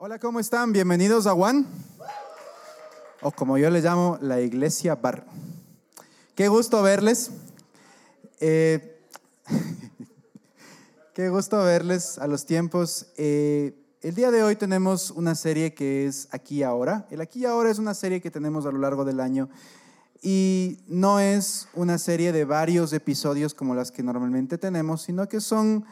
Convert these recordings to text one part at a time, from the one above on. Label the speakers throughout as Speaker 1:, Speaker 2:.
Speaker 1: Hola, ¿cómo están? Bienvenidos a Juan, o como yo le llamo, la iglesia bar. Qué gusto verles. Eh, qué gusto verles a los tiempos. Eh, el día de hoy tenemos una serie que es Aquí y Ahora. El Aquí y Ahora es una serie que tenemos a lo largo del año y no es una serie de varios episodios como las que normalmente tenemos, sino que son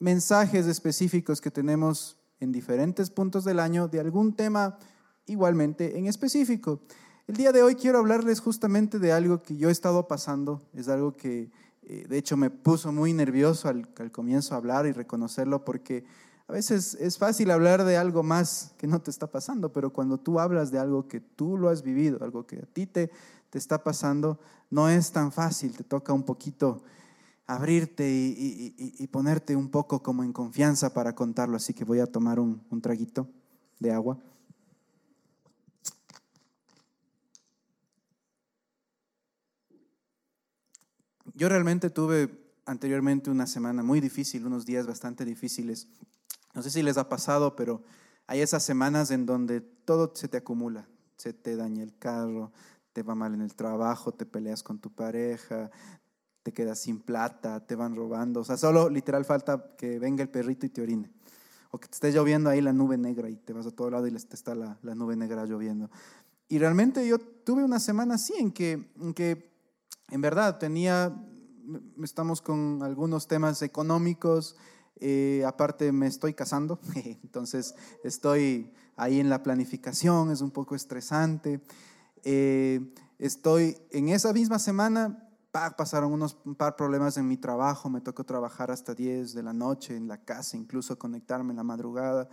Speaker 1: mensajes específicos que tenemos en diferentes puntos del año de algún tema igualmente en específico. El día de hoy quiero hablarles justamente de algo que yo he estado pasando, es algo que eh, de hecho me puso muy nervioso al, al comienzo a hablar y reconocerlo porque a veces es fácil hablar de algo más que no te está pasando, pero cuando tú hablas de algo que tú lo has vivido, algo que a ti te, te está pasando, no es tan fácil, te toca un poquito abrirte y, ponerte un poco como en confianza para contarlo. Así que voy a tomar un, un traguito de agua. Yo realmente tuve anteriormente una semana muy difícil, unos días bastante difíciles. No sé si les ha pasado, pero hay esas semanas en donde todo se te acumula. Se te daña el carro, te va mal en el trabajo, te peleas con tu pareja, te quedas sin plata, te van robando. O sea, solo literal falta que venga el perrito y te orine. O que te esté lloviendo ahí la nube negra y te vas a todo lado y te está la, la nube negra lloviendo. Y realmente yo tuve una semana así en que, en que en verdad tenía, estamos con algunos temas económicos, eh, aparte me estoy casando, entonces estoy ahí en la planificación, es un poco estresante. Eh, estoy en esa misma semana pasaron unos un par problemas en mi trabajo, me tocó trabajar hasta 10 de la noche en la casa, incluso conectarme en la madrugada,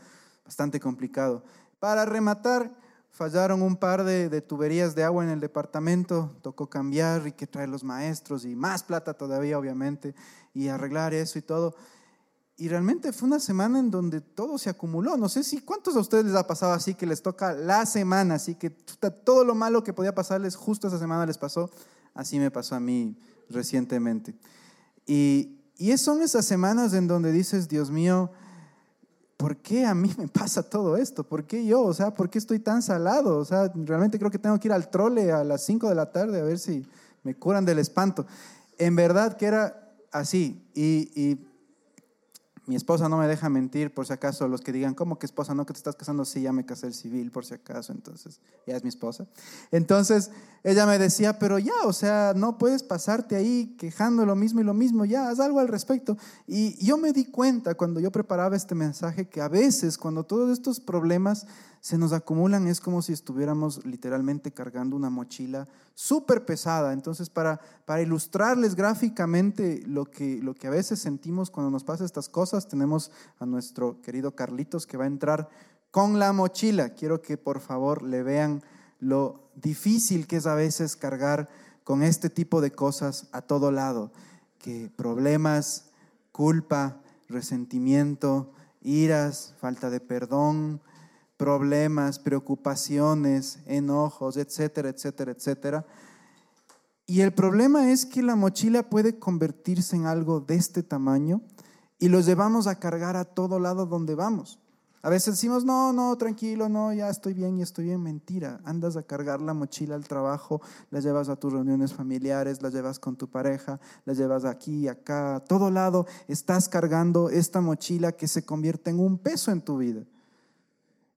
Speaker 1: bastante complicado. Para rematar, fallaron un par de, tuberías de agua en el departamento, tocó cambiar y que traer los maestros y más plata todavía, obviamente, y arreglar eso y todo. Y realmente fue una semana en donde todo se acumuló. No sé si cuántos a ustedes les ha pasado así que les toca la semana, así que todo lo malo que podía pasarles justo esa semana les pasó. Así me pasó a mí recientemente. Y, y son esas semanas en donde dices, Dios mío, ¿por qué a mí me pasa todo esto? ¿Por qué yo? O sea, ¿por qué estoy tan salado? O sea, realmente creo que tengo que ir al trole a las 5 de la tarde a ver si me curan del espanto. En verdad que era así. Y, y mi esposa no me deja mentir, por si acaso, los que digan, ¿cómo que esposa? No, que te estás casando, sí, ya me casé el civil, por si acaso, entonces, ya es mi esposa. Entonces, ella me decía, pero ya, o sea, no puedes pasarte ahí quejando lo mismo y lo mismo, ya, haz algo al respecto. Y yo me di cuenta cuando yo preparaba este mensaje que a veces, cuando todos estos problemas se nos acumulan, es como si estuviéramos literalmente cargando una mochila súper pesada. Entonces, para, para ilustrarles gráficamente lo que, lo que a veces sentimos cuando nos pasa estas cosas, tenemos a nuestro querido Carlitos que va a entrar con la mochila. Quiero que por favor le vean lo difícil que es a veces cargar con este tipo de cosas a todo lado, que problemas, culpa, resentimiento, iras, falta de perdón, problemas, preocupaciones, enojos, etcétera, etcétera, etcétera. Y el problema es que la mochila puede convertirse en algo de este tamaño y los llevamos a cargar a todo lado donde vamos. A veces decimos, no, no, tranquilo, no, ya estoy bien y estoy bien. Mentira, andas a cargar la mochila al trabajo, la llevas a tus reuniones familiares, la llevas con tu pareja, la llevas aquí, acá, a todo lado. Estás cargando esta mochila que se convierte en un peso en tu vida.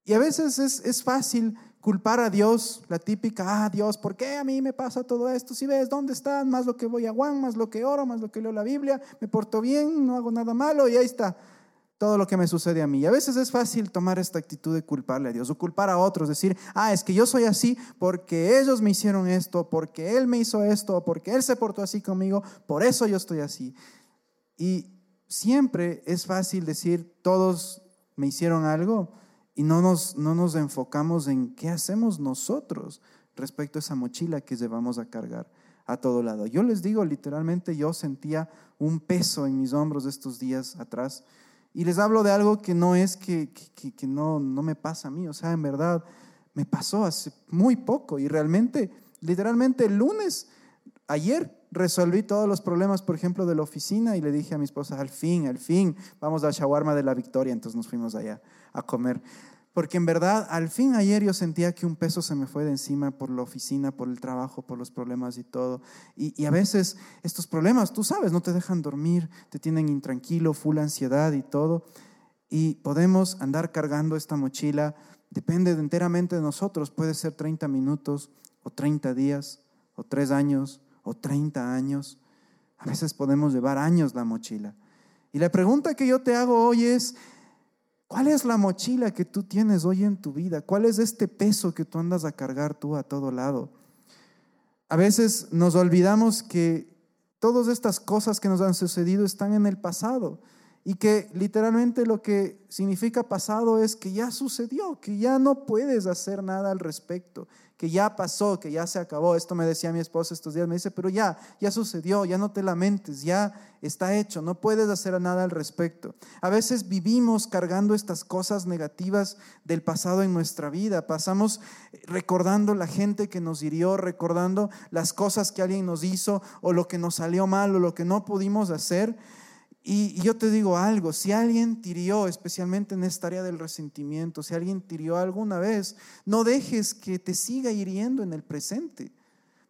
Speaker 1: Y a veces es, es, fácil culpar a Dios, la típica, ah, Dios, ¿por qué a mí me pasa todo esto? Si ves, ¿dónde están? Más lo que voy a Juan, más lo que oro, más lo que leo la Biblia, me porto bien, no hago nada malo y ahí está todo lo que me sucede a mí. Y a veces es fácil tomar esta actitud de culparle a Dios o culpar a otros, decir, ah, es que yo soy así porque ellos me hicieron esto, porque Él me hizo esto, porque Él se portó así conmigo, por eso yo estoy así. Y siempre es fácil decir, todos me hicieron algo y no nos, no nos enfocamos en qué hacemos nosotros respecto a esa mochila que llevamos a cargar a todo lado. Yo les digo, literalmente yo sentía un peso en mis hombros estos días atrás y les hablo de algo que no es que, que, que no, no me pasa a mí, o sea, en verdad me pasó hace muy poco y realmente, literalmente el lunes, ayer, resolví todos los problemas, por ejemplo, de la oficina y le dije a mi esposa, al fin, al fin, vamos al shawarma de la victoria, entonces nos fuimos allá a comer. porque en verdad al fin ayer yo sentía que un peso se me fue de encima por la oficina, por el trabajo, por los problemas y todo. Y, y, a veces estos problemas, tú sabes, no te dejan dormir, te tienen intranquilo, full ansiedad y todo. Y podemos andar cargando esta mochila, depende enteramente de nosotros, puede ser 30 minutos o 30 días o 3 años o 30 años. A veces podemos llevar años la mochila. Y la pregunta que yo te hago hoy es, ¿Cuál es la mochila que tú tienes hoy en tu vida? ¿Cuál es este peso que tú andas a cargar tú a todo lado? A veces nos olvidamos que todas estas cosas que nos han sucedido están en el pasado y que literalmente lo que significa pasado es que ya sucedió, que ya no puedes hacer nada al respecto, que ya pasó, que ya se acabó. Esto me decía mi esposa estos días, me dice, pero ya, ya sucedió, ya no te lamentes, ya está hecho, no puedes hacer nada al respecto. A veces vivimos cargando estas cosas negativas del pasado en nuestra vida, pasamos recordando la gente que nos hirió, recordando las cosas que alguien nos hizo o lo que nos salió mal o lo que no pudimos hacer. Y yo te digo algo, si alguien tirió, especialmente en esta área del resentimiento, si alguien tirió alguna vez, no dejes que te siga hiriendo en el presente.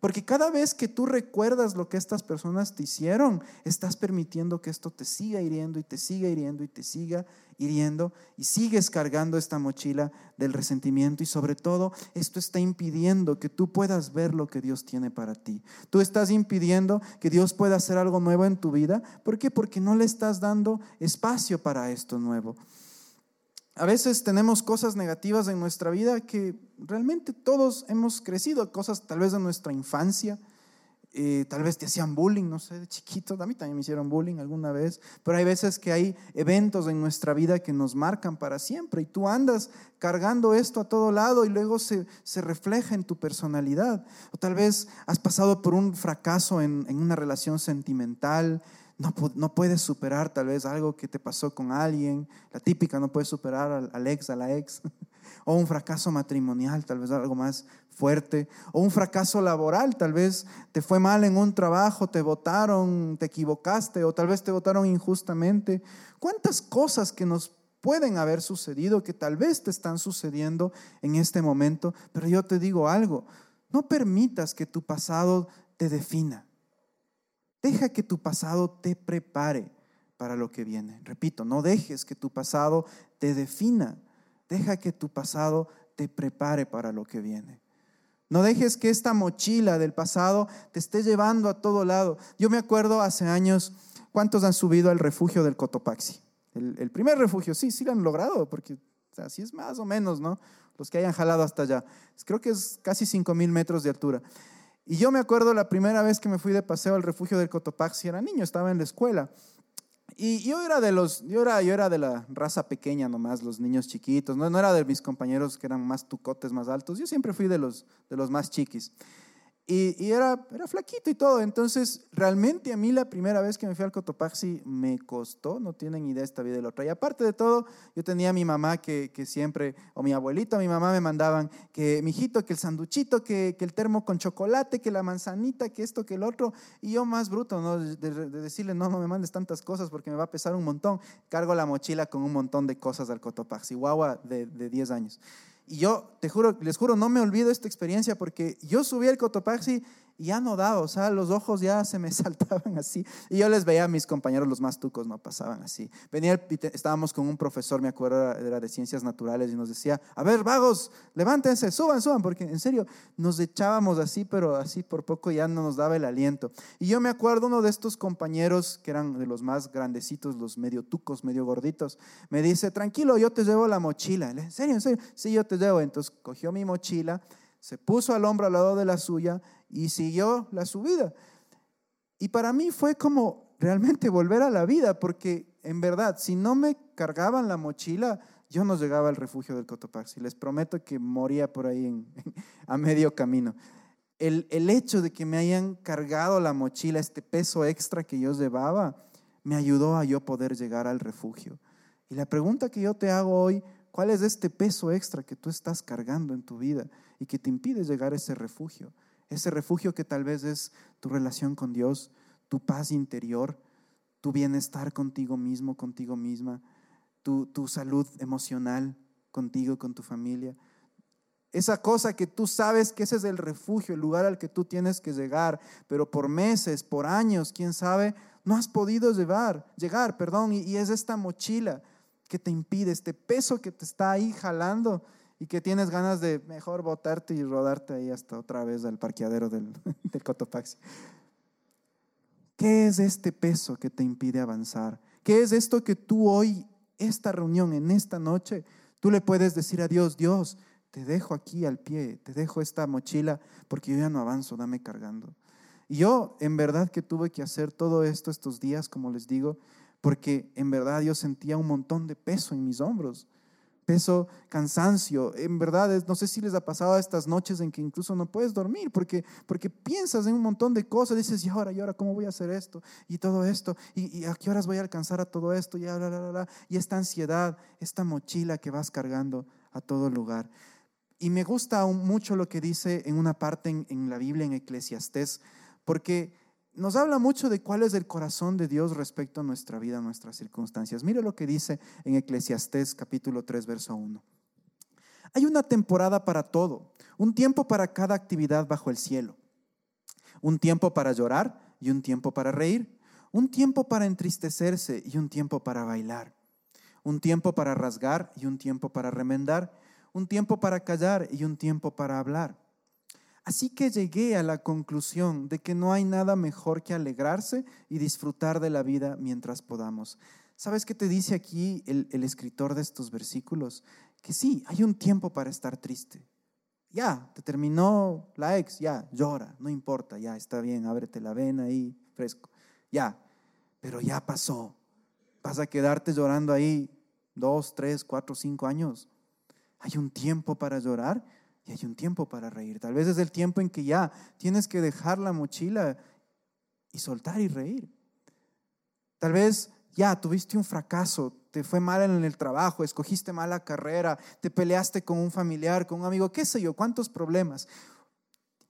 Speaker 1: Porque cada vez que tú recuerdas lo que estas personas te hicieron, estás permitiendo que esto te siga hiriendo y te siga hiriendo y te siga hiriendo y sigues cargando esta mochila del resentimiento y sobre todo esto está impidiendo que tú puedas ver lo que Dios tiene para ti. Tú estás impidiendo que Dios pueda hacer algo nuevo en tu vida. ¿Por qué? Porque no le estás dando espacio para esto nuevo. A veces tenemos cosas negativas en nuestra vida que realmente todos hemos crecido, cosas tal vez de nuestra infancia, eh, tal vez te hacían bullying, no sé, de chiquito, a mí también me hicieron bullying alguna vez, pero hay veces que hay eventos en nuestra vida que nos marcan para siempre y tú andas cargando esto a todo lado y luego se, se refleja en tu personalidad. O tal vez has pasado por un fracaso en, en una relación sentimental, no, puedes superar tal vez algo que te pasó con alguien, la típica, no puedes superar al, ex, a la ex, o un fracaso matrimonial, tal vez algo más fuerte, o un fracaso laboral, tal vez te fue mal en un trabajo, te votaron, te equivocaste, o tal vez te votaron injustamente. ¿Cuántas cosas que nos pueden haber sucedido, que tal vez te están sucediendo en este momento? Pero yo te digo algo, no permitas que tu pasado te defina. Deja que tu pasado te prepare para lo que viene. Repito, no dejes que tu pasado te defina. Deja que tu pasado te prepare para lo que viene. No dejes que esta mochila del pasado te esté llevando a todo lado. Yo me acuerdo hace años, ¿cuántos han subido al refugio del Cotopaxi? El, primer refugio, sí, sí lo han logrado, porque así es más o menos, ¿no? Los que hayan jalado hasta allá. Creo que es casi 5 mil metros de altura. Y yo me acuerdo la primera vez que me fui de paseo al refugio del Cotopaxi, era niño, estaba en la escuela. Y yo era de los, yo era, yo era de la raza pequeña nomás, los niños chiquitos, no, no era de mis compañeros que eran más tucotes, más altos, yo siempre fui de los, de los más chiquis. Y, era, era flaquito y todo. Entonces, realmente a mí la primera vez que me fui al Cotopaxi me costó, no tienen idea esta vida de la otra. Y aparte de todo, yo tenía a mi mamá que, que siempre, o mi abuelito, mi mamá me mandaban que, mi hijito, que el sanduchito, que, que, el termo con chocolate, que la manzanita, que esto, que el otro. Y yo más bruto, ¿no? De, de, decirle, no, no me mandes tantas cosas porque me va a pesar un montón. Cargo la mochila con un montón de cosas al Cotopaxi, guagua de, de 10 años. Y yo, te juro, les juro, no me olvido esta experiencia porque yo subí al Cotopaxi y ya no daba, o sea, los ojos ya se me saltaban así. Y yo les veía a mis compañeros, los más tucos, no pasaban así. Venía, estábamos con un profesor, me acuerdo, era de ciencias naturales, y nos decía, a ver, vagos, levántense, suban, suban, porque en serio, nos echábamos así, pero así por poco ya no nos daba el aliento. Y yo me acuerdo, uno de estos compañeros, que eran de los más grandecitos, los medio tucos, medio gorditos, me dice, tranquilo, yo te llevo la mochila. ¿En serio, en serio? Sí, yo te llevo. Entonces cogió mi mochila se puso al hombro al lado de la suya y siguió la subida. Y para mí fue como realmente volver a la vida, porque en verdad, si no me cargaban la mochila, yo no llegaba al refugio del Cotopaxi. Les prometo que moría por ahí a medio camino. El, el hecho de que me hayan cargado la mochila, este peso extra que yo llevaba, me ayudó a yo poder llegar al refugio. Y la pregunta que yo te hago hoy, ¿cuál es este peso extra que tú estás cargando en tu vida? y que te impide llegar a ese refugio. Ese refugio que tal vez es tu relación con Dios, tu paz interior, tu bienestar contigo mismo, contigo misma, tu, tu salud emocional, contigo, con tu familia. Esa cosa que tú sabes que ese es el refugio, el lugar al que tú tienes que llegar, pero por meses, por años, quién sabe, no has podido llevar, llegar, perdón, y, y es esta mochila que te impide, este peso que te está ahí jalando y que tienes ganas de mejor botarte y rodarte ahí hasta otra vez al parqueadero del, del Cotopaxi. ¿Qué es este peso que te impide avanzar? ¿Qué es esto que tú hoy, esta reunión, en esta noche, tú le puedes decir a Dios, Dios, te dejo aquí al pie, te dejo esta mochila porque yo ya no avanzo, dame cargando. Y yo en verdad que tuve que hacer todo esto estos días, como les digo, porque en verdad yo sentía un montón de peso en mis hombros peso, cansancio. En verdad, no sé si les ha pasado estas noches en que incluso no puedes dormir porque, porque piensas en un montón de cosas, dices, y ahora, y ahora, ¿cómo voy a hacer esto? Y todo esto, y, a qué horas voy a alcanzar a todo esto, y, bla, y esta ansiedad, esta mochila que vas cargando a todo lugar. Y me gusta mucho lo que dice en una parte en, en la Biblia, en Eclesiastés, porque nos habla mucho de cuál es el corazón de Dios respecto a nuestra vida, a nuestras circunstancias. Mire lo que dice en Eclesiastés capítulo 3, verso 1. Hay una temporada para todo, un tiempo para cada actividad bajo el cielo, un tiempo para llorar y un tiempo para reír, un tiempo para entristecerse y un tiempo para bailar, un tiempo para rasgar y un tiempo para remendar, un tiempo para callar y un tiempo para hablar Así que llegué a la conclusión de que no hay nada mejor que alegrarse y disfrutar de la vida mientras podamos. ¿Sabes qué te dice aquí el, escritor de estos versículos? Que sí, hay un tiempo para estar triste. Ya, te terminó la ex, ya, llora, no importa, ya, está bien, ábrete la vena ahí, fresco. Ya, pero ya pasó. Vas a quedarte llorando ahí dos, tres, cuatro, cinco años. Hay un tiempo para llorar y hay un tiempo para reír. Tal vez es el tiempo en que ya tienes que dejar la mochila y soltar y reír. Tal vez ya tuviste un fracaso, te fue mal en el trabajo, escogiste mala carrera, te peleaste con un familiar, con un amigo, qué sé yo, cuántos problemas.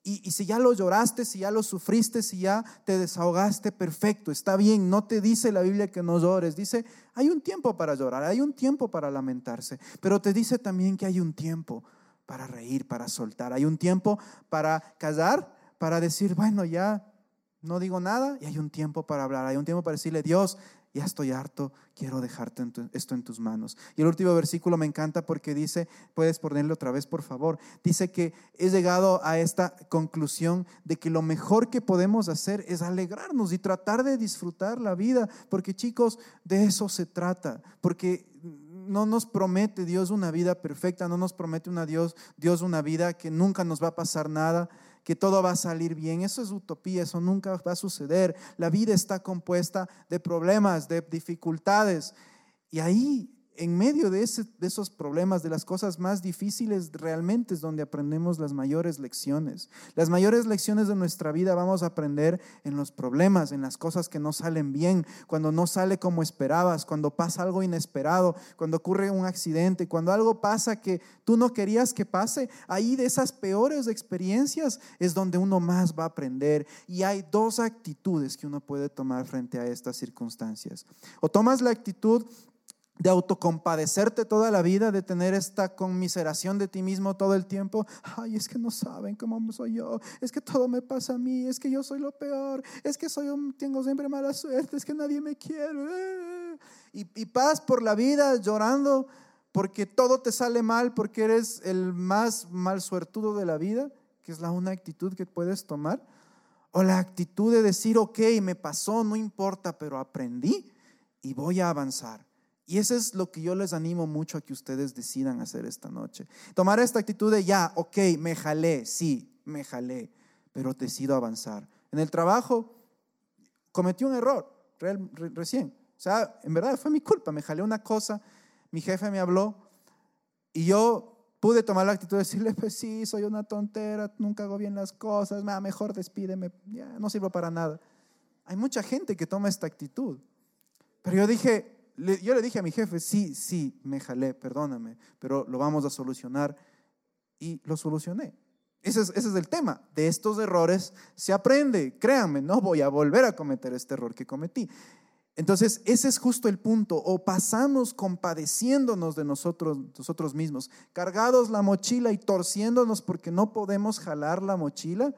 Speaker 1: Y, y, si ya lo lloraste, si ya lo sufriste, si ya te desahogaste, perfecto, está bien. No te dice la Biblia que no llores. Dice, hay un tiempo para llorar, hay un tiempo para lamentarse. Pero te dice también que hay un tiempo para reír, para soltar. Hay un tiempo para callar, para decir, bueno, ya no digo nada, y hay un tiempo para hablar. Hay un tiempo para decirle, Dios, ya estoy harto, quiero dejarte esto en tus manos. Y el último versículo me encanta porque dice, puedes ponerlo otra vez, por favor, dice que he llegado a esta conclusión de que lo mejor que podemos hacer es alegrarnos y tratar de disfrutar la vida, porque chicos, de eso se trata, porque no nos promete Dios una vida perfecta, no nos promete una Dios, Dios una vida que nunca nos va a pasar nada, que todo va a salir bien. Eso es utopía, eso nunca va a suceder. La vida está compuesta de problemas, de dificultades. Y ahí en medio de, esos problemas, de las cosas más difíciles, realmente es donde aprendemos las mayores lecciones. Las mayores lecciones de nuestra vida vamos a aprender en los problemas, en las cosas que no salen bien, cuando no sale como esperabas, cuando pasa algo inesperado, cuando ocurre un accidente, cuando algo pasa que tú no querías que pase. Ahí de esas peores experiencias es donde uno más va a aprender. Y hay dos actitudes que uno puede tomar frente a estas circunstancias. O tomas la actitud de autocompadecerte toda la vida, de tener esta conmiseración de ti mismo todo el tiempo. Ay, es que no saben cómo soy yo, es que todo me pasa a mí, es que yo soy lo peor, es que soy un, tengo siempre mala suerte, es que nadie me quiere. Y, y vas por la vida llorando porque todo te sale mal, porque eres el más mal suertudo de la vida, que es la una actitud que puedes tomar. O la actitud de decir, ok, me pasó, no importa, pero aprendí y voy a avanzar. Y eso es lo que yo les animo mucho a que ustedes decidan hacer esta noche. Tomar esta actitud de ya, ok, me jalé, sí, me jalé, pero decido avanzar. En el trabajo cometí un error recién. O sea, en verdad fue mi culpa, me jalé una cosa, mi jefe me habló y yo pude tomar la actitud de decirle, pues sí, soy una tontera, nunca hago bien las cosas, mejor despídeme, ya no sirvo para nada. Hay mucha gente que toma esta actitud. Pero yo dije, yo le dije a mi jefe, sí, sí, me jalé, perdóname, pero lo vamos a solucionar. Y lo solucioné. Ese es, ese es, el tema. De estos errores se aprende. Créanme, no voy a volver a cometer este error que cometí. Entonces, ese es justo el punto. O pasamos compadeciéndonos de nosotros, nosotros mismos, cargados la mochila y torciéndonos porque no podemos jalar la mochila.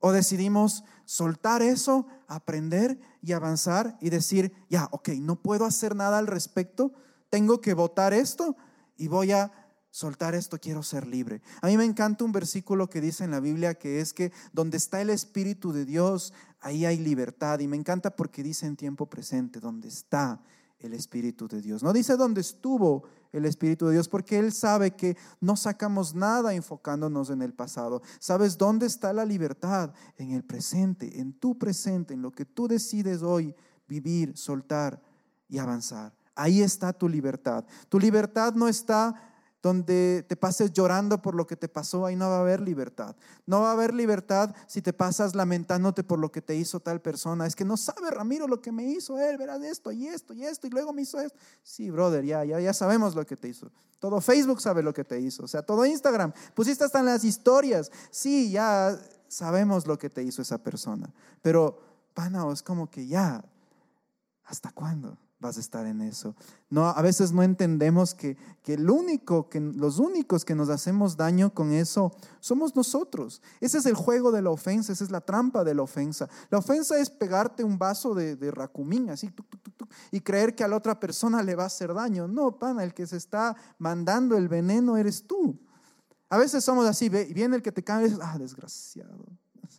Speaker 1: O decidimos soltar eso, aprender y avanzar y decir, ya, ok, no puedo hacer nada al respecto, tengo que votar esto y voy a soltar esto, quiero ser libre. A mí me encanta un versículo que dice en la Biblia que es que donde está el Espíritu de Dios, ahí hay libertad. Y me encanta porque dice en tiempo presente, donde está el Espíritu de Dios. No dice dónde estuvo el Espíritu de Dios, porque Él sabe que no sacamos nada enfocándonos en el pasado. ¿Sabes dónde está la libertad? En el presente, en tu presente, en lo que tú decides hoy vivir, soltar y avanzar. Ahí está tu libertad. Tu libertad no está donde te pases llorando por lo que te pasó, ahí no va a haber libertad. No va a haber libertad si te pasas lamentándote por lo que te hizo tal persona. Es que no sabe Ramiro lo que me hizo él, verás esto y esto y esto y luego me hizo esto. Sí, brother, ya, ya, ya sabemos lo que te hizo. Todo Facebook sabe lo que te hizo, o sea, todo Instagram. Pusiste hasta en las historias. Sí, ya sabemos lo que te hizo esa persona. Pero, pana, es como que ya, ¿hasta cuándo? Vas a estar en eso. No, a veces no entendemos que, que, el único, que los únicos que nos hacemos daño con eso somos nosotros. Ese es el juego de la ofensa, esa es la trampa de la ofensa. La ofensa es pegarte un vaso de, de racumín, así, y creer que a la otra persona le va a hacer daño. No, pana, el que se está mandando el veneno eres tú. A veces somos así, viene el que te cae y dices, ah, desgraciado.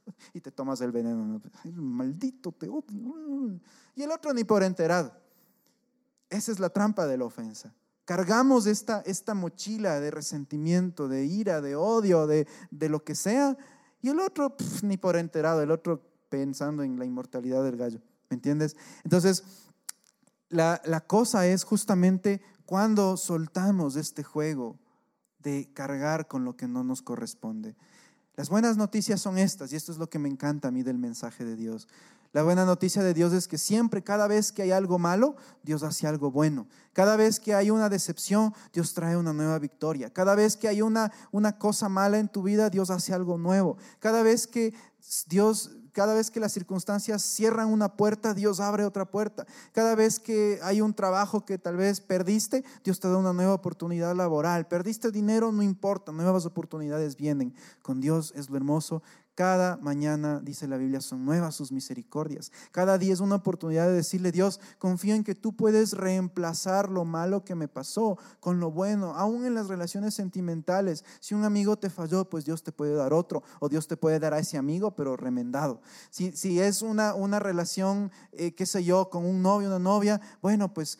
Speaker 1: Y te tomas el veneno. maldito, te odio. Y el otro ni por enterado. Esa es la trampa de la ofensa. Cargamos esta, esta mochila de resentimiento, de ira, de odio, de, lo que sea, y el otro ni por enterado, el otro pensando en la inmortalidad del gallo. ¿Me entiendes? Entonces, la, la cosa es justamente cuando soltamos este juego de cargar con lo que no nos corresponde. Las buenas noticias son estas, y esto es lo que me encanta a mí del mensaje de Dios. La buena noticia de Dios es que siempre, cada vez que hay algo malo, Dios hace algo bueno. Cada vez que hay una decepción, Dios trae una nueva victoria. Cada vez que hay una, una cosa mala en tu vida, Dios hace algo nuevo. Cada vez que Dios cada vez que las circunstancias cierran una puerta, Dios abre otra puerta. Cada vez que hay un trabajo que tal vez perdiste, Dios te da una nueva oportunidad laboral. Perdiste dinero, no importa, nuevas oportunidades vienen. Con Dios es lo hermoso cada mañana, dice la Biblia, son nuevas sus misericordias. Cada día es una oportunidad de decirle, Dios, confío en que tú puedes reemplazar lo malo que me pasó con lo bueno, aún en las relaciones sentimentales. Si un amigo te falló, pues Dios te puede dar otro, o Dios te puede dar a ese amigo, pero remendado. Si, si es una, una relación, eh, qué sé yo, con un novio, una novia, bueno, pues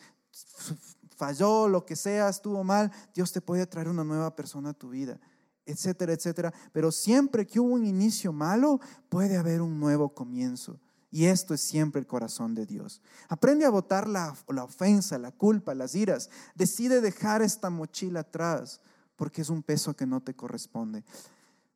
Speaker 1: falló, lo que sea, estuvo mal, Dios te puede traer una nueva persona a tu vida etcétera, etcétera. Pero siempre que hubo un inicio malo, puede haber un nuevo comienzo. Y esto es siempre el corazón de Dios. Aprende a votar la, la, ofensa, la culpa, las iras. Decide dejar esta mochila atrás porque es un peso que no te corresponde.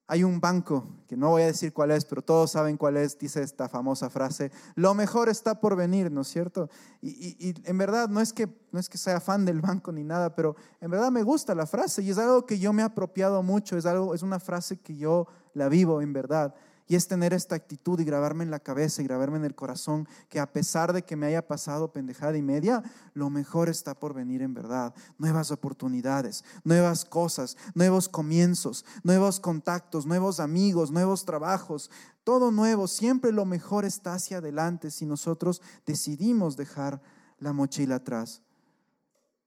Speaker 1: Hay un banco, que no voy a decir cuál es, pero todos saben cuál es, dice esta famosa frase, lo mejor está por venir, ¿no es cierto? Y, en verdad no es, que, no es que sea fan del banco ni nada, pero en verdad me gusta la frase y es algo que yo me he apropiado mucho, es, algo, es una frase que yo la vivo en verdad. Y es tener esta actitud y grabarme en la cabeza y grabarme en el corazón que a pesar de que me haya pasado pendejada y media, lo mejor está por venir en verdad. Nuevas oportunidades, nuevas cosas, nuevos comienzos, nuevos contactos, nuevos amigos, nuevos trabajos, todo nuevo. Siempre lo mejor está hacia adelante si nosotros decidimos dejar la mochila atrás.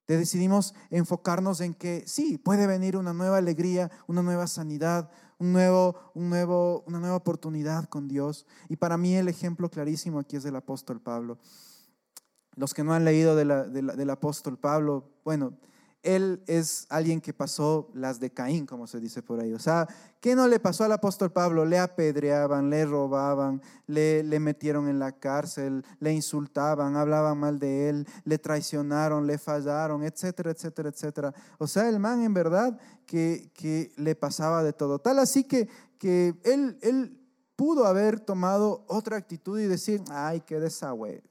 Speaker 1: Decidimos enfocarnos en que sí, puede venir una nueva alegría, una nueva sanidad, un nuevo, un nuevo, una nueva oportunidad con Dios. Y para mí el ejemplo clarísimo aquí es del apóstol Pablo. Los que no han leído del apóstol Pablo, bueno, él es alguien que pasó las de Caín, como se dice por ahí. O sea, ¿qué no le pasó al apóstol Pablo? Le apedreaban, le robaban, le, metieron en la cárcel, le insultaban, hablaban mal de él, le traicionaron, le fallaron, etcétera, etcétera, etcétera. O sea, el man en verdad que, que le pasaba de todo. Tal así que, que él, él pudo haber tomado otra actitud y decir, ay, qué desagüe,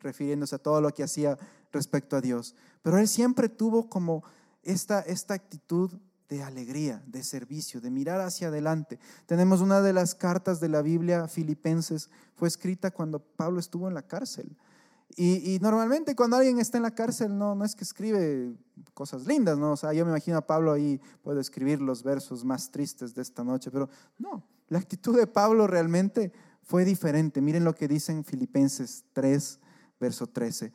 Speaker 1: refiriéndose a todo lo que hacía respecto a Dios. Pero él siempre tuvo como esta, esta actitud de alegría, de servicio, de mirar hacia adelante. Tenemos una de las cartas de la Biblia, Filipenses, fue escrita cuando Pablo estuvo en la cárcel. Y, normalmente cuando alguien está en la cárcel no, no es que escribe cosas lindas, ¿no? O sea, yo me imagino a Pablo ahí, puedo escribir los versos más tristes de esta noche, pero no, la actitud de Pablo realmente fue diferente. Miren lo que dicen Filipenses 3, verso 13.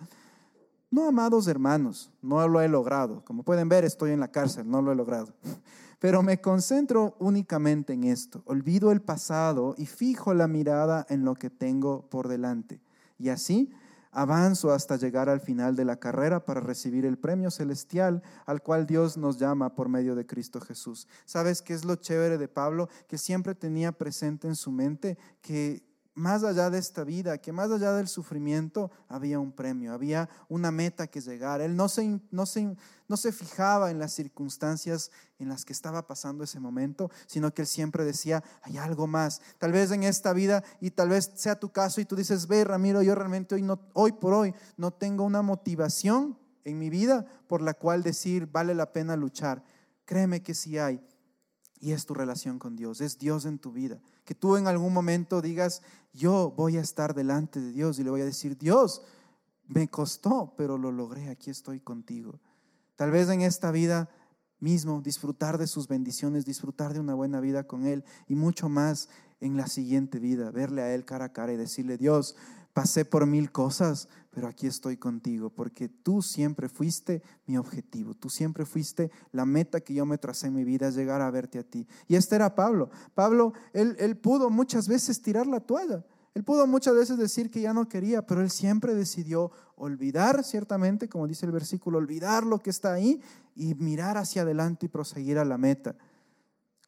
Speaker 1: No, amados hermanos, no lo he logrado. Como pueden ver, estoy en la cárcel, no lo he logrado. Pero me concentro únicamente en esto. Olvido el pasado y fijo la mirada en lo que tengo por delante. Y así avanzo hasta llegar al final de la carrera para recibir el premio celestial al cual Dios nos llama por medio de Cristo Jesús. ¿Sabes qué es lo chévere de Pablo? Que siempre tenía presente en su mente que más allá de esta vida, que más allá del sufrimiento había un premio, había una meta que llegar. Él no se, no se, no se fijaba en las circunstancias en las que estaba pasando ese momento, sino que él siempre decía, hay algo más. Tal vez en esta vida, y tal vez sea tu caso, y tú dices, ve Ramiro, yo realmente hoy, no, hoy por hoy no tengo una motivación en mi vida por la cual decir, vale la pena luchar. Créeme que sí hay. Y es tu relación con Dios, es Dios en tu vida. Que tú en algún momento digas, yo voy a estar delante de Dios y le voy a decir, Dios, me costó, pero lo logré, aquí estoy contigo. Tal vez en esta vida mismo disfrutar de sus bendiciones, disfrutar de una buena vida con Él y mucho más en la siguiente vida, verle a Él cara a cara y decirle, Dios, pasé por mil cosas, pero aquí estoy contigo, porque tú siempre fuiste mi objetivo, tú siempre fuiste la meta que yo me tracé en mi vida, llegar a verte a ti. Y este era Pablo. Pablo, él, él pudo muchas veces tirar la toalla, él pudo muchas veces decir que ya no quería, pero él siempre decidió olvidar, ciertamente, como dice el versículo, olvidar lo que está ahí y mirar hacia adelante y proseguir a la meta.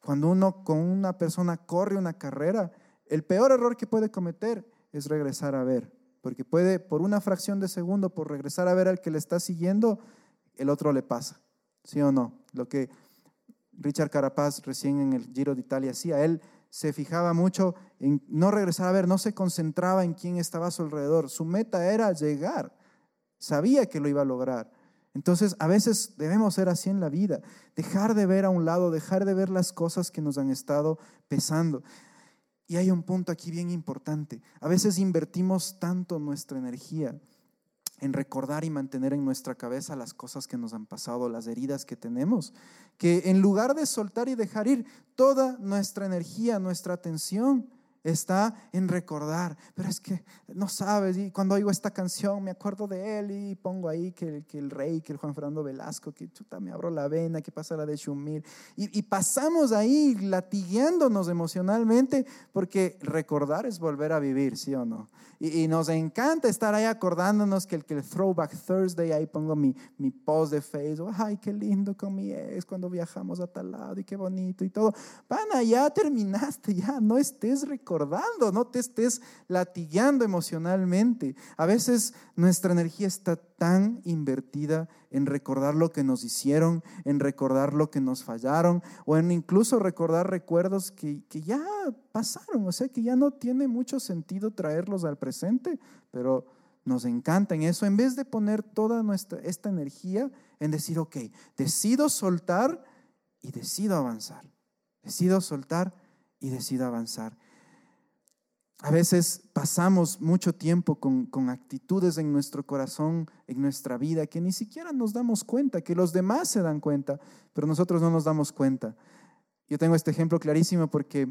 Speaker 1: Cuando uno con una persona corre una carrera, el peor error que puede cometer es regresar a ver, porque puede por una fracción de segundo, por regresar a ver al que le está siguiendo, el otro le pasa, ¿sí o no? Lo que Richard Carapaz recién en el Giro de Italia hacía, él se fijaba mucho en no regresar a ver, no se concentraba en quién estaba a su alrededor, su meta era llegar, sabía que lo iba a lograr. Entonces, a veces debemos ser así en la vida, dejar de ver a un lado, dejar de ver las cosas que nos han estado pesando. Y hay un punto aquí bien importante. A veces invertimos tanto nuestra energía en recordar y mantener en nuestra cabeza las cosas que nos han pasado, las heridas que tenemos, que en lugar de soltar y dejar ir toda nuestra energía, nuestra atención, está en recordar, pero es que no sabes, y cuando oigo esta canción me acuerdo de él y pongo ahí que, que el rey, que el Juan Fernando Velasco, que chuta, me abro la vena, que pasa la de Shumir, y, y pasamos ahí latigueándonos emocionalmente, porque recordar es volver a vivir, ¿sí o no? Y, nos encanta estar ahí acordándonos que el, que el Throwback Thursday, ahí pongo mi, mi post de Facebook, ay, qué lindo con mi ex cuando viajamos a tal lado y qué bonito y todo. Pana, ya terminaste, ya no estés recordando, no te estés latigueando emocionalmente. A veces nuestra energía está tan invertida en recordar lo que nos hicieron, en recordar lo que nos fallaron, o en incluso recordar recuerdos que, que ya pasaron, o sea que ya no tiene mucho sentido traerlos al presente, pero nos encanta en eso, en vez de poner toda nuestra, esta energía en decir, ok, decido soltar y decido avanzar, decido soltar y decido avanzar. A veces pasamos mucho tiempo con, actitudes en nuestro corazón, en nuestra vida, que ni siquiera nos damos cuenta, que los demás se dan cuenta, pero nosotros no nos damos cuenta. Yo tengo este ejemplo clarísimo porque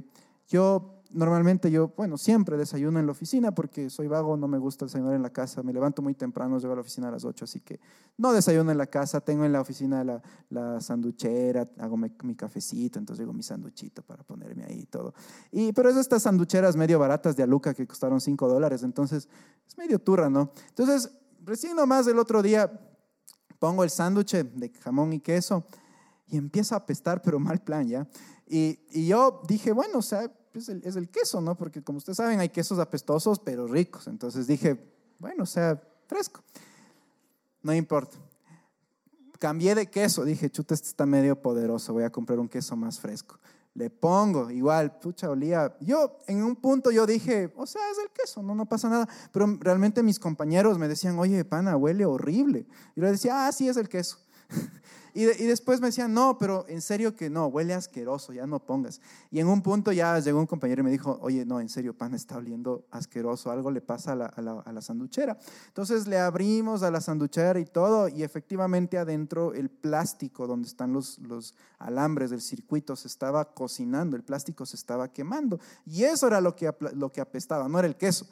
Speaker 1: yo normalmente yo, bueno, siempre desayuno en la oficina porque soy vago, no me gusta desayunar en la casa, me levanto muy temprano, llego a la oficina a las 8, así que no desayuno en la casa, tengo en la oficina la, la sanduchera, hago mi, cafecito, entonces digo mi sanduchito para ponerme ahí y todo. Y, pero es estas sanducheras medio baratas de Aluca que costaron 5 dólares, entonces es medio turra, ¿no? Entonces, recién nomás el otro día pongo el sándwich de jamón y queso y empieza a apestar, pero mal plan, ¿ya? Y, y yo dije, bueno, o sea, es el, es el queso, ¿no? Porque como ustedes saben, hay quesos apestosos, pero ricos. Entonces dije, bueno, o sea, fresco. No importa. Cambié de queso, dije, chuta, este está medio poderoso, voy a comprar un queso más fresco. Le pongo, igual, pucha, olía. Yo, en un punto yo dije, o sea, es el queso, no, no pasa nada. Pero realmente mis compañeros me decían, oye, pana, huele horrible. Y yo le decía, ah, sí, es el queso. Y, después me decían, no, pero en serio que no, huele asqueroso, ya no pongas. Y en un punto ya llegó un compañero y me dijo, oye, no, en serio, pan está oliendo asqueroso, algo le pasa a la, a la sanduchera. Entonces le abrimos a la sanduchera y todo, y efectivamente adentro el plástico donde están los, los alambres del circuito se estaba cocinando, el plástico se estaba quemando. Y eso era lo que, lo que apestaba, no era el queso.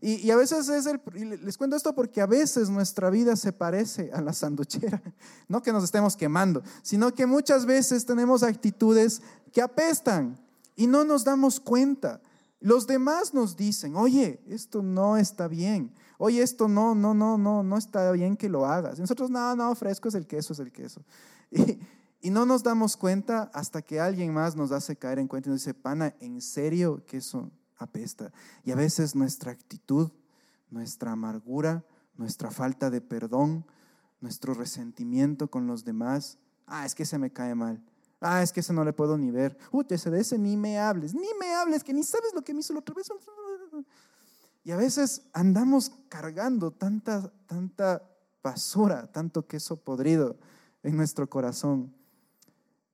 Speaker 1: Y, a veces es el, les cuento esto porque a veces nuestra vida se parece a la sanduchera. No que nos estemos quemando, sino que muchas veces tenemos actitudes que apestan y no nos damos cuenta. Los demás nos dicen, oye, esto no está bien. Oye, esto no, no, no, no, no está bien que lo hagas. Y nosotros, no, no, fresco es el queso, es el queso. Y, y no nos damos cuenta hasta que alguien más nos hace caer en cuenta y nos dice, pana, ¿en serio que eso apesta. Y a veces nuestra actitud, nuestra amargura, nuestra falta de perdón, nuestro resentimiento con los demás, ah, es que se me cae mal. Ah, es que ese no le puedo ni ver. Uy, ese de ese ni me hables, ni me hables, que ni sabes lo que me hizo la otra vez. Y a veces andamos cargando tanta, tanta basura, tanto queso podrido en nuestro corazón,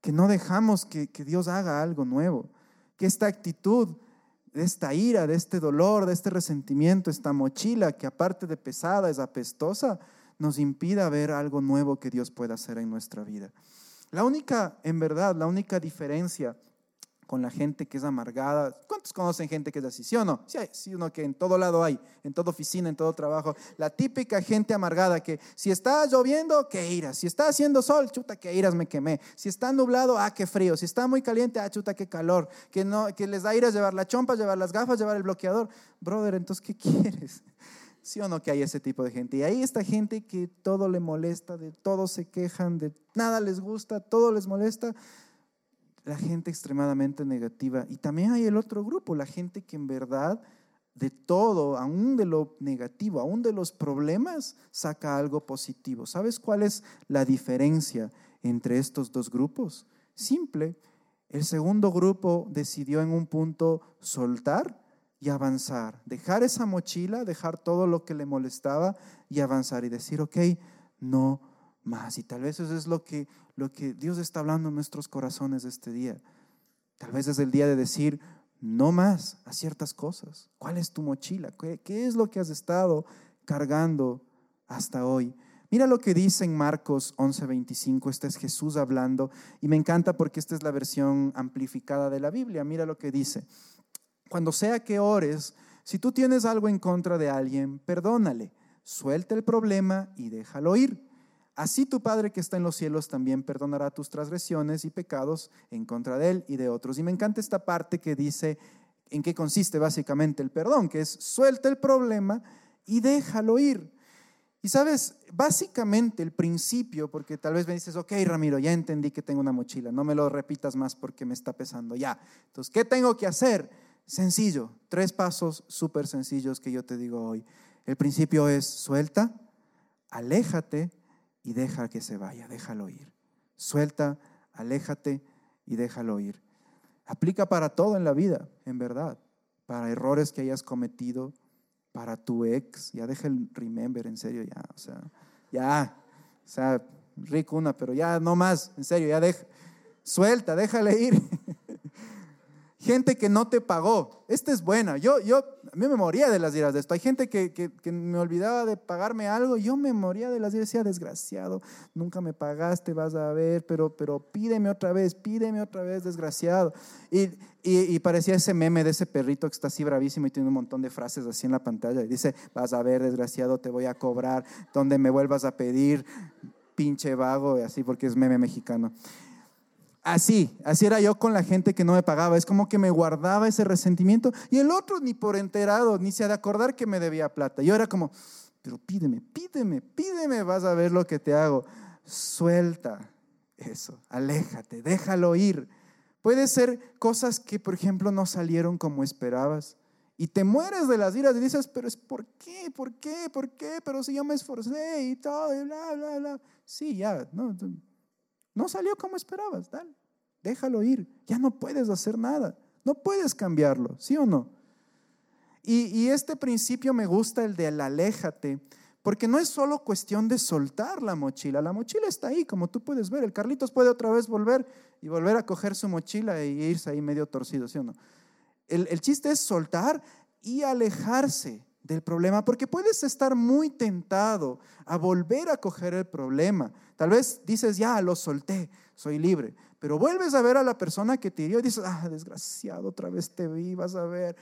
Speaker 1: que no dejamos que, que Dios haga algo nuevo, que esta actitud de esta ira, de este dolor, de este resentimiento, esta mochila que aparte de pesada es apestosa, nos impida ver algo nuevo que Dios pueda hacer en nuestra vida. La única, en verdad, la única diferencia con la gente que es amargada. ¿Cuántos conocen gente que es así? ¿Sí o no? Sí, sí uno que en todo lado hay, en toda oficina, en todo trabajo. La típica gente amargada que si está lloviendo, que iras. Si está haciendo sol, chuta, que iras, me quemé. Si está nublado, ah, qué frío. Si está muy caliente, ah, chuta, qué calor. Que, no, que les da iras llevar la chompa, llevar las gafas, llevar el bloqueador. Brother, entonces, ¿qué quieres? ¿Sí o no que hay ese tipo de gente? Y ahí está gente que todo le molesta, de todo se quejan, de nada les gusta, todo les molesta la gente extremadamente negativa. Y también hay el otro grupo, la gente que en verdad de todo, aún de lo negativo, aún de los problemas, saca algo positivo. ¿Sabes cuál es la diferencia entre estos dos grupos? Simple. El segundo grupo decidió en un punto soltar y avanzar, dejar esa mochila, dejar todo lo que le molestaba y avanzar y decir, ok, no más. Y tal vez eso es lo que, lo que Dios está hablando en nuestros corazones este día. Tal vez es el día de decir, no más a ciertas cosas. ¿Cuál es tu mochila? ¿Qué, qué es lo que has estado cargando hasta hoy? Mira lo que dice en Marcos 11:25, este es Jesús hablando y me encanta porque esta es la versión amplificada de la Biblia. Mira lo que dice. Cuando sea que ores, si tú tienes algo en contra de alguien, perdónale, suelta el problema y déjalo ir. Así tu Padre que está en los cielos también perdonará tus transgresiones y pecados en contra de él y de otros. Y me encanta esta parte que dice en qué consiste básicamente el perdón, que es suelta el problema y déjalo ir. Y sabes, básicamente el principio, porque tal vez me dices, ok, Ramiro, ya entendí que tengo una mochila, no me lo repitas más porque me está pesando, ya. Entonces, ¿qué tengo que hacer? Sencillo, tres pasos súper sencillos que yo te digo hoy. El principio es suelta, aléjate, y deja que se vaya, déjalo ir. Suelta, aléjate y déjalo ir. Aplica para todo en la vida, en verdad. Para errores que hayas cometido, para tu ex, ya deja el remember, en serio, ya, o sea, ya, o sea, rico una, pero ya no más, en serio, ya deja, suelta, déjale ir. gente que no te pagó. Esta es buena. Yo, yo, a mí me moría de las iras de esto. Hay gente que, que, que, me olvidaba de pagarme algo. Yo me moría de las iras. Decía, desgraciado, nunca me pagaste, vas a ver, pero, pero pídeme otra vez, pídeme otra vez, desgraciado. Y, y, parecía ese meme de ese perrito que está así bravísimo y tiene un montón de frases así en la pantalla. Y dice, vas a ver, desgraciado, te voy a cobrar, donde me vuelvas a pedir, pinche vago, así porque es meme mexicano. Así, así era yo con la gente que no me pagaba. Es como que me guardaba ese resentimiento y el otro ni por enterado, ni se ha de acordar que me debía plata. Yo era como, pero pídeme, pídeme, pídeme, vas a ver lo que te hago. Suelta eso, aléjate, déjalo ir. Puede ser cosas que, por ejemplo, no salieron como esperabas. Y te mueres de las iras y dices, pero es por qué, por qué, por qué, pero si yo me esforcé y todo, y bla, bla, bla. Sí, ya, no, no salió como esperabas, dale, déjalo ir. Ya no puedes hacer nada, no puedes cambiarlo, ¿sí o no? Y, y este principio me gusta, el de aléjate, Porque no es solo cuestión de soltar la mochila, la mochila está ahí, como tú puedes ver. El Carlitos puede otra vez volver y volver a coger su mochila e irse ahí medio torcido, ¿sí o no? El, el chiste es soltar y alejarse del problema, porque puedes estar muy tentado a volver a coger el problema. Tal vez dices, ya, lo solté, soy libre, pero vuelves a ver a la persona que te hirió y dices, ah, desgraciado, otra vez te vi, vas a ver.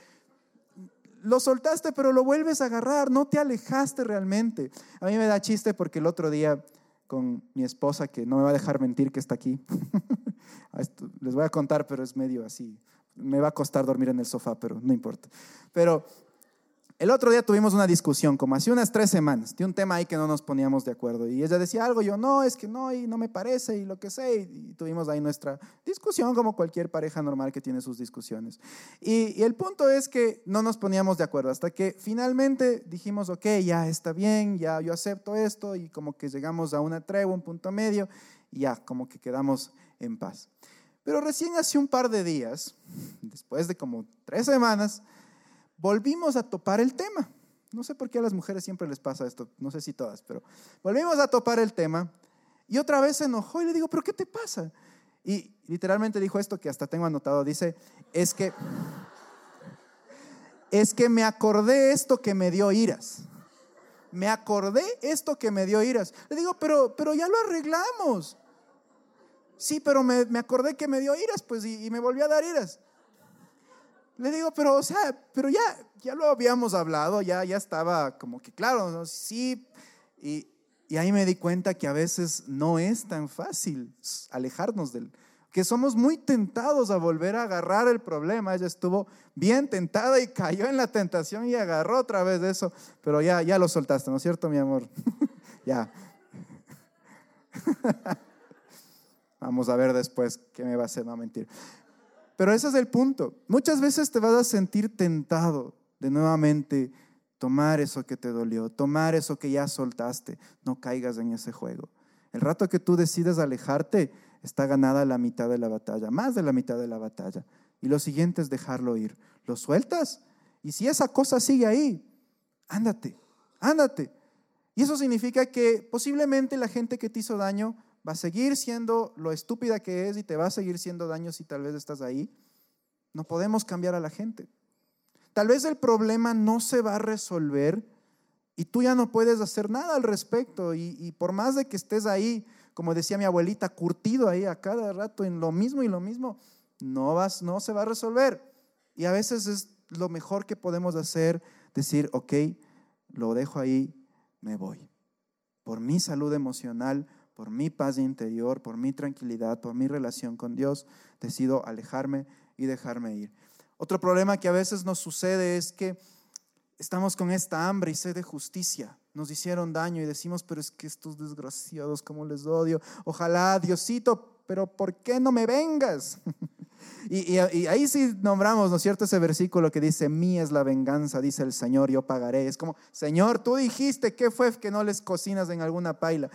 Speaker 1: Lo soltaste, pero lo vuelves a agarrar, no te alejaste realmente. A mí me da chiste porque el otro día con mi esposa, que no me va a dejar mentir que está aquí, les voy a contar, pero es medio así. Me va a costar dormir en el sofá, pero no importa. Pero el otro día tuvimos una discusión, como hace unas tres semanas, de un tema ahí que no nos poníamos de acuerdo. Y ella decía algo, yo no, es que no, y no me parece, y lo que sé. Y tuvimos ahí nuestra discusión, como cualquier pareja normal que tiene sus discusiones. Y, el punto es que no nos poníamos de acuerdo, hasta que finalmente dijimos, ok, ya está bien, ya yo acepto esto, y como que llegamos a una tregua, un punto medio, y ya, como que quedamos en paz. Pero recién hace un par de días, después de como tres semanas, volvimos a topar el tema. No sé por qué a las mujeres siempre les pasa esto, no sé si todas, pero volvimos a topar el tema y otra vez se enojó y le digo, pero ¿qué te pasa? Y literalmente dijo esto que hasta tengo anotado, dice, es que, es que me acordé esto que me dio iras. Me acordé esto que me dio iras. Le digo, pero, pero ya lo arreglamos. Sí, pero me, acordé que me dio iras, pues, y, y me volvió a dar iras. Le digo, pero, o sea, pero ya, ya lo habíamos hablado, ya, ya estaba como que claro, sí. Y, y ahí me di cuenta que a veces no es tan fácil alejarnos del, que somos muy tentados a volver a agarrar el problema. Ella estuvo bien tentada y cayó en la tentación y agarró otra vez de eso, pero ya, ya lo soltaste, ¿no es cierto, mi amor? ya. Vamos a ver después qué me va a hacer, no mentir. Pero ese es el punto. Muchas veces te vas a sentir tentado de nuevamente tomar eso que te dolió, tomar eso que ya soltaste. No caigas en ese juego. El rato que tú decides alejarte, está ganada la mitad de la batalla, más de la mitad de la batalla. Y lo siguiente es dejarlo ir. Lo sueltas. Y si esa cosa sigue ahí, ándate, ándate. Y eso significa que posiblemente la gente que te hizo daño va a seguir siendo lo estúpida que es y te va a seguir siendo daño si tal vez estás ahí. No podemos cambiar a la gente. Tal vez el problema no se va a resolver y tú ya no puedes hacer nada al respecto. Y, por más de que estés ahí, como decía mi abuelita, curtido ahí a cada rato en lo mismo y lo mismo, no, vas, no se va a resolver. Y a veces es lo mejor que podemos hacer, decir, ok, lo dejo ahí, me voy. Por mi salud emocional, por mi paz interior, por mi tranquilidad, por mi relación con Dios, decido alejarme y dejarme ir. Otro problema que a veces nos sucede es que estamos con esta hambre y sed de justicia. Nos hicieron daño y decimos, pero es que estos desgraciados, como les odio. Ojalá, Diosito, pero ¿por qué no me vengas? y, y, ahí sí nombramos, ¿no es cierto? Ese versículo que dice, mía es la venganza, dice el Señor, yo pagaré. Es como, Señor, tú dijiste, ¿qué fue que no les cocinas en alguna paila?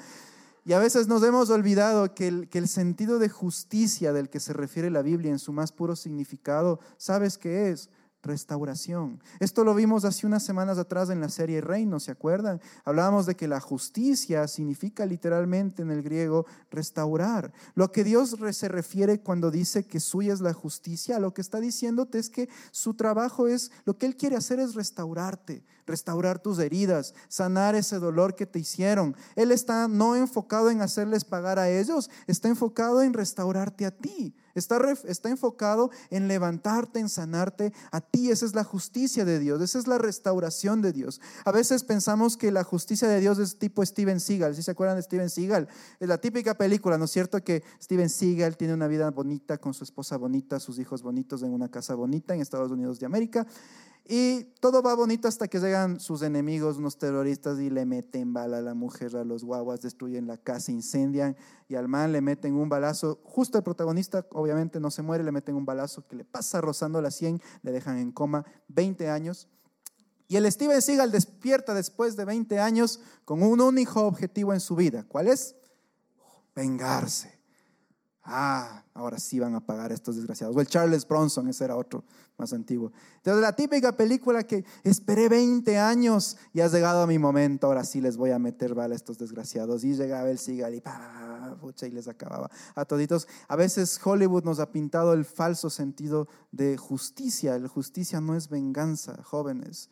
Speaker 1: Y a veces nos hemos olvidado que el, que el, sentido de justicia del que se refiere la Biblia en su más puro significado, ¿sabes qué es? restauración. Esto lo vimos hace unas semanas atrás en la serie Reino, ¿se acuerdan? Hablábamos de que la justicia significa literalmente en el griego restaurar. Lo que Dios se refiere cuando dice que suya es la justicia, lo que está diciéndote es que su trabajo es, lo que Él quiere hacer es restaurarte, restaurar tus heridas, sanar ese dolor que te hicieron. Él está no enfocado en hacerles pagar a ellos, está enfocado en restaurarte a ti. Está, está enfocado en levantarte, en sanarte a ti. Esa es la justicia de Dios, esa es la restauración de Dios. A veces pensamos que la justicia de Dios es tipo Steven Seagal. ¿Sí se acuerdan de Steven Seagal? Es la típica película, ¿no es cierto? Que Steven Seagal tiene una vida bonita con su esposa bonita, sus hijos bonitos en una casa bonita en Estados Unidos de América. Y todo va bonito hasta que llegan sus enemigos, unos terroristas, y le meten bala a la mujer, a los guaguas, destruyen la casa, incendian, y al man le meten un balazo. Justo el protagonista, obviamente, no se muere, le meten un balazo que le pasa rozando la 100, le dejan en coma 20 años. Y el Steven Seagal despierta después de 20 años con un único objetivo en su vida. ¿Cuál es? Vengarse Ah, ahora sí van a pagar estos desgraciados. O el Charles Bronson, ese era otro más antiguo. Entonces, la típica película que esperé 20 años y has llegado a mi momento, ahora sí les voy a meter bala a estos desgraciados. Y llegaba el Seagal y, y les acababa a toditos. A veces Hollywood nos ha pintado el falso sentido de justicia. La justicia no es venganza, jóvenes.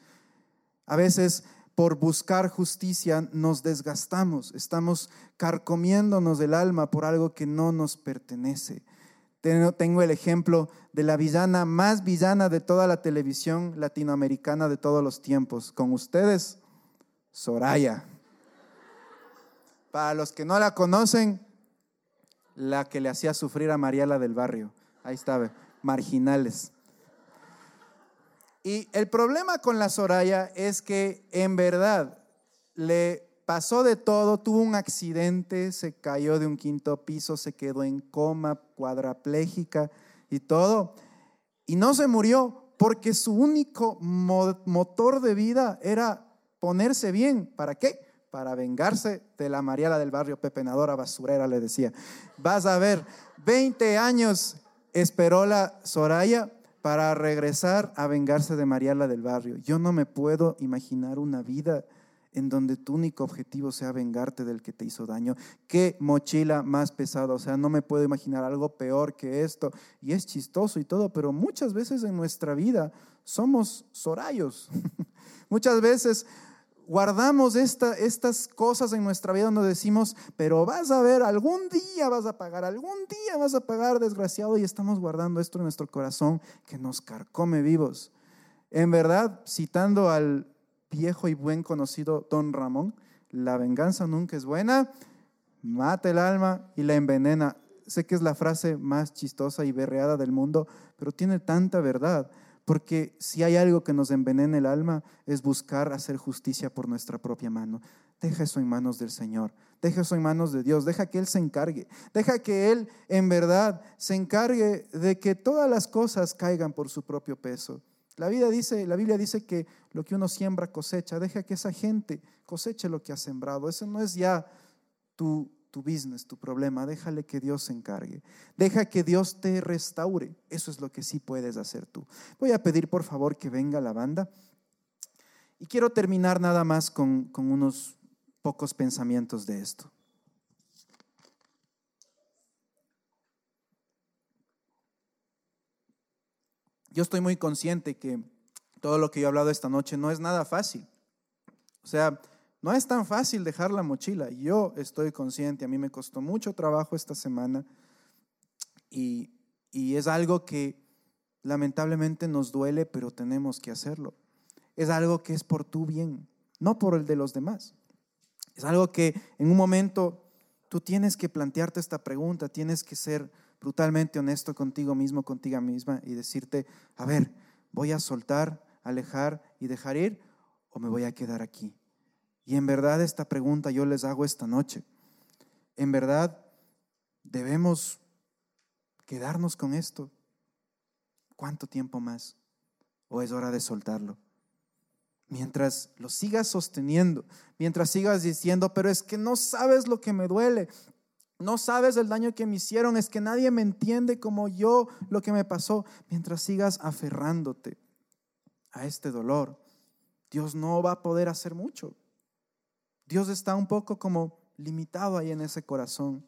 Speaker 1: A veces por buscar justicia nos desgastamos, estamos carcomiéndonos del alma por algo que no nos pertenece. Tengo el ejemplo de la villana más villana de toda la televisión latinoamericana de todos los tiempos. Con ustedes, Soraya. Para los que no la conocen, la que le hacía sufrir a Mariela del Barrio. Ahí estaba, marginales. Y el problema con la Soraya es que en verdad le pasó de todo, tuvo un accidente, se cayó de un quinto piso, se quedó en coma, cuadraplégica y todo. Y no se murió porque su único motor de vida era ponerse bien. ¿Para qué? Para vengarse de la Mariala del barrio, pepenadora, basurera, le decía. Vas a ver, 20 años esperó la Soraya para regresar a vengarse de Mariala del barrio. Yo no me puedo imaginar una vida en donde tu único objetivo sea vengarte del que te hizo daño. Qué mochila más pesada, o sea, no me puedo imaginar algo peor que esto. Y es chistoso y todo, pero muchas veces en nuestra vida somos sorayos. muchas veces guardamos estas cosas en nuestra vida donde decimos, pero vas a ver, algún día vas a pagar, algún día vas a pagar, desgraciado, y estamos guardando esto en nuestro corazón que nos carcome vivos. En verdad, citando al viejo y buen conocido Don Ramón, la venganza nunca es buena, mata el alma y la envenena. Sé que es la frase más chistosa y berreada del mundo, pero tiene tanta verdad. Porque si hay algo que nos envenena el alma es buscar hacer justicia por nuestra propia mano. Deja eso en manos del Señor. Deja eso en manos de Dios. Deja que Él se encargue. Deja que Él en verdad se encargue de que todas las cosas caigan por su propio peso. La, vida dice, la Biblia dice que lo que uno siembra cosecha. Deja que esa gente coseche lo que ha sembrado. Eso no es ya tu, tu business, tu problema, déjale que Dios se encargue. Deja que Dios te restaure. Eso es lo que sí puedes hacer tú. Voy a pedir por favor que venga la banda. Y quiero terminar nada más con, con unos pocos pensamientos de esto. Yo estoy muy consciente que todo lo que yo he hablado esta noche no es nada fácil. O sea, no es tan fácil dejar la mochila. Yo estoy consciente, a mí me costó mucho trabajo esta semana y, es algo que lamentablemente nos duele, pero tenemos que hacerlo. Es algo que es por tu bien, no por el de los demás. Es algo que en un momento tú tienes que plantearte esta pregunta, tienes que ser brutalmente honesto contigo mismo, contigo misma y decirte, a ver, ¿voy a soltar, alejar y dejar ir o me voy a quedar aquí? Y en verdad esta pregunta yo les hago esta noche. En verdad debemos quedarnos con esto. ¿Cuánto tiempo más? ¿O es hora de soltarlo? Mientras lo sigas sosteniendo, mientras sigas diciendo, pero es que no sabes lo que me duele, no sabes el daño que me hicieron, es que nadie me entiende como yo lo que me pasó, mientras sigas aferrándote a este dolor, Dios no va a poder hacer mucho. Dios está un poco como limitado ahí en ese corazón.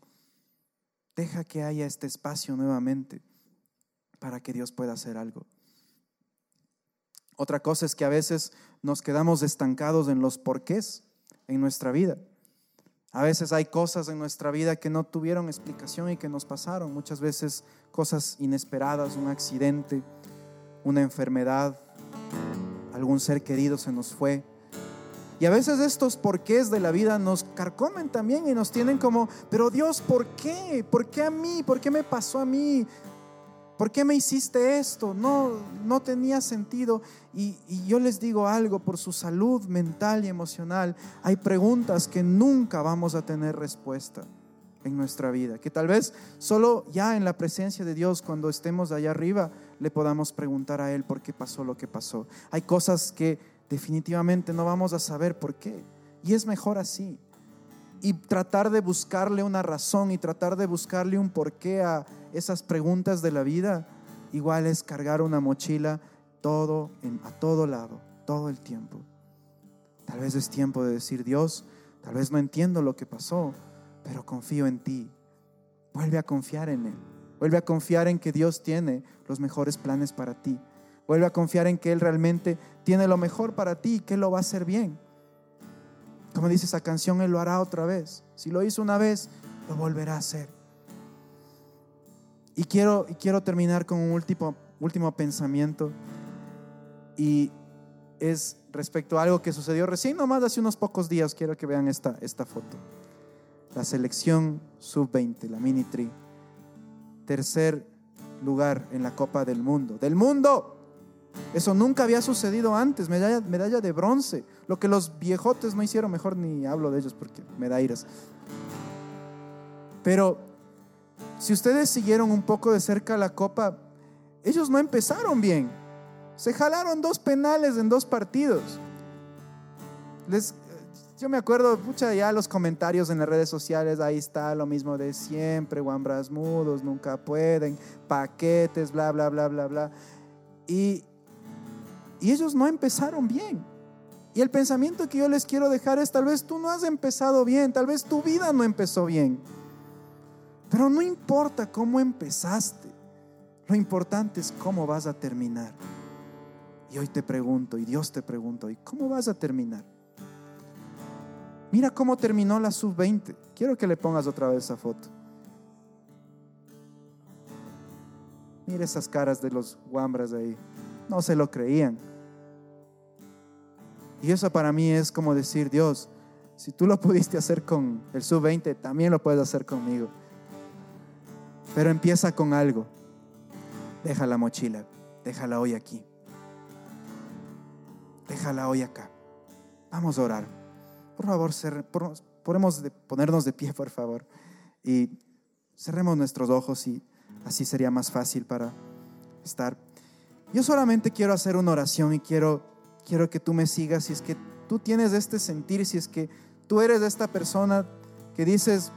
Speaker 1: Deja que haya este espacio nuevamente para que Dios pueda hacer algo. Otra cosa es que a veces nos quedamos estancados en los porqués en nuestra vida. A veces hay cosas en nuestra vida que no tuvieron explicación y que nos pasaron. Muchas veces cosas inesperadas, un accidente, una enfermedad, algún ser querido se nos fue y a veces estos porqués de la vida nos carcomen también y nos tienen como, pero Dios, ¿por qué? ¿Por qué a mí? ¿Por qué me pasó a mí? ¿Por qué me hiciste esto? No, no tenía sentido. Y, y, yo les digo algo, por su salud mental y emocional, hay preguntas que nunca vamos a tener respuesta en nuestra vida. Que tal vez solo ya en la presencia de Dios, cuando estemos allá arriba, le podamos preguntar a Él por qué pasó lo que pasó. Hay cosas que definitivamente no vamos a saber por qué. Y es mejor así. y tratar de buscarle una razón y tratar de buscarle un porqué a esas preguntas de la vida, igual es cargar una mochila todo a todo lado, todo el tiempo. Tal vez es tiempo de decir, Dios, tal vez no entiendo lo que pasó, pero confío en ti. Vuelve a confiar en Él. Vuelve a confiar en que Dios tiene los mejores planes para ti. Vuelve a confiar en que Él realmente tiene lo mejor para ti y que Él lo va a hacer bien. Como dice esa canción, Él lo hará otra vez. Si lo hizo una vez, lo volverá a hacer. Y quiero, y quiero terminar con un último, último pensamiento. Y es respecto a algo que sucedió recién, nomás hace unos pocos días. Quiero que vean esta, esta foto. La selección sub-20, la mini tri. Tercer lugar en la Copa del Mundo. ¡Del mundo! Eso nunca había sucedido antes, medalla, medalla de bronce. Lo que los viejotes no hicieron, mejor ni hablo de ellos porque me da iras. Pero si ustedes siguieron un poco de cerca la copa, ellos no empezaron bien. Se jalaron dos penales en dos partidos. Les, yo me acuerdo, mucha ya los comentarios en las redes sociales, ahí está lo mismo de siempre, guambras mudos, nunca pueden, paquetes, bla, bla, bla, bla, bla. Y, y ellos no empezaron bien. Y el pensamiento que yo les quiero dejar es, tal vez tú no has empezado bien, tal vez tu vida no empezó bien. Pero no importa cómo empezaste, lo importante es cómo vas a terminar. Y hoy te pregunto, y Dios te pregunta, ¿y cómo vas a terminar? Mira cómo terminó la sub-20. Quiero que le pongas otra vez esa foto. Mira esas caras de los guambras ahí. No se lo creían. Y eso para mí es como decir, Dios, si tú lo pudiste hacer con el sub-20, también lo puedes hacer conmigo. Pero empieza con algo. Deja la mochila, déjala hoy aquí. Déjala hoy acá. Vamos a orar. Por favor, podemos ponernos de pie, por favor. Y cerremos nuestros ojos y así sería más fácil para estar. Yo solamente quiero hacer una oración y quiero, quiero que tú me sigas. Si es que tú tienes este sentir, si es que tú eres esta persona que dices,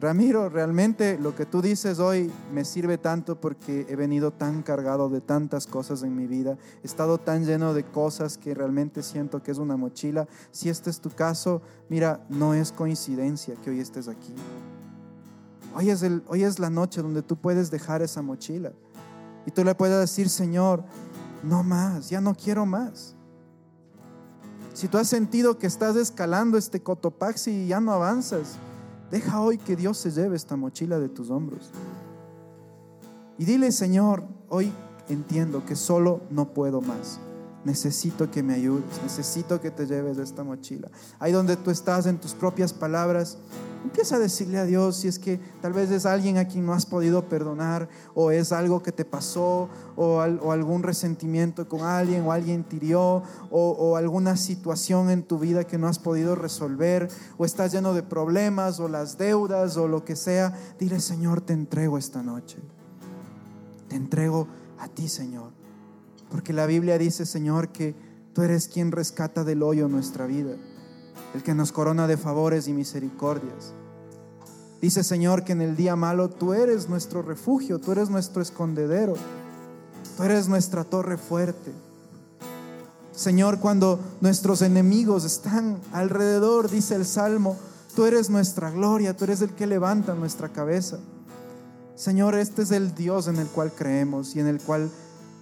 Speaker 1: Ramiro, realmente lo que tú dices hoy me sirve tanto porque he venido tan cargado de tantas cosas en mi vida, he estado tan lleno de cosas que realmente siento que es una mochila. Si este es tu caso, mira, no es coincidencia que hoy estés aquí. Hoy es, el, hoy es la noche donde tú puedes dejar esa mochila y tú le puedes decir, Señor, no más, ya no quiero más. Si tú has sentido que estás escalando este cotopaxi y ya no avanzas, Deja hoy que Dios se lleve esta mochila de tus hombros. Y dile, Señor, hoy entiendo que solo no puedo más. Necesito que me ayudes, necesito que te lleves esta mochila. Ahí donde tú estás en tus propias palabras, Empieza a decirle a Dios si es que tal vez es alguien a quien no has podido perdonar o es algo que te pasó o, algún resentimiento con alguien o alguien tirió o, o alguna situación en tu vida que no has podido resolver o estás lleno de problemas o las deudas o lo que sea. Dile Señor, te entrego esta noche. Te entrego a ti Señor. Porque la Biblia dice Señor que tú eres quien rescata del hoyo nuestra vida el que nos corona de favores y misericordias. Dice Señor que en el día malo tú eres nuestro refugio, tú eres nuestro escondedero, tú eres nuestra torre fuerte. Señor, cuando nuestros enemigos están alrededor, dice el Salmo, tú eres nuestra gloria, tú eres el que levanta nuestra cabeza. Señor, este es el Dios en el cual creemos y en el cual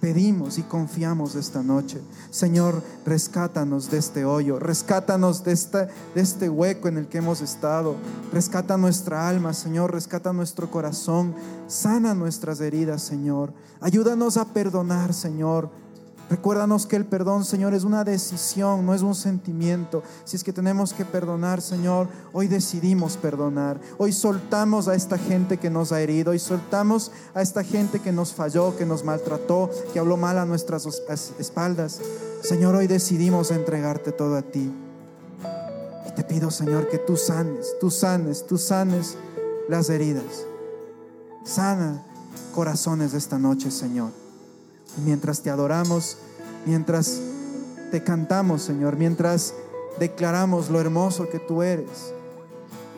Speaker 1: pedimos y confiamos esta noche. Señor, rescátanos de este hoyo, rescátanos de de este hueco en el que hemos estado. Rescata nuestra alma, Señor, rescata nuestro corazón, sana nuestras heridas, Señor. Ayúdanos a perdonar, Señor Recuérdanos que el perdón, Señor, es una decisión, no es un sentimiento. Si es que tenemos que perdonar, Señor, hoy decidimos perdonar. Hoy soltamos a esta gente que nos ha herido. Hoy soltamos a esta gente que nos falló, que nos maltrató, que habló mal a nuestras espaldas. Señor, hoy decidimos entregarte todo a ti. Y te pido, Señor, que tú sanes, tú sanes, tú sanes las heridas. Sana corazones esta noche, Señor mientras te adoramos, mientras te cantamos, Señor, mientras declaramos lo hermoso que tú eres,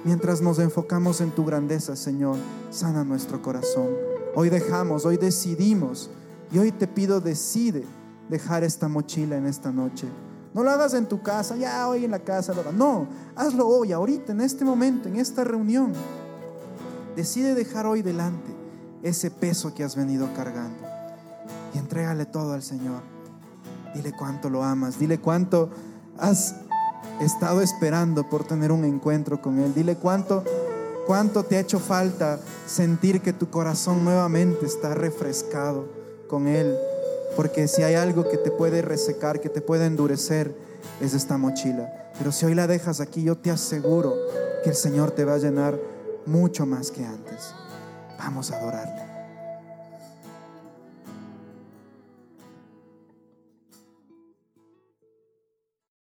Speaker 1: Mientras nos enfocamos en tu grandeza, Señor, sana nuestro corazón. Hoy dejamos, hoy decidimos y hoy te pido, decide dejar esta mochila en esta noche. No lo hagas en tu casa, ya hoy en la casa. No, hazlo hoy, ahorita, en este momento, en esta reunión. Decide dejar hoy delante ese peso que has venido cargando y entrégale todo al Señor. Dile cuánto lo amas, dile cuánto has estado esperando por tener un encuentro con Él. Dile cuánto, cuánto te ha hecho falta sentir que tu corazón nuevamente está refrescado con Él. Porque si hay algo que te puede resecar, que te puede endurecer, es esta mochila. Pero si hoy la dejas aquí, yo te aseguro que el Señor te va a llenar mucho más que antes. Vamos a adorarle.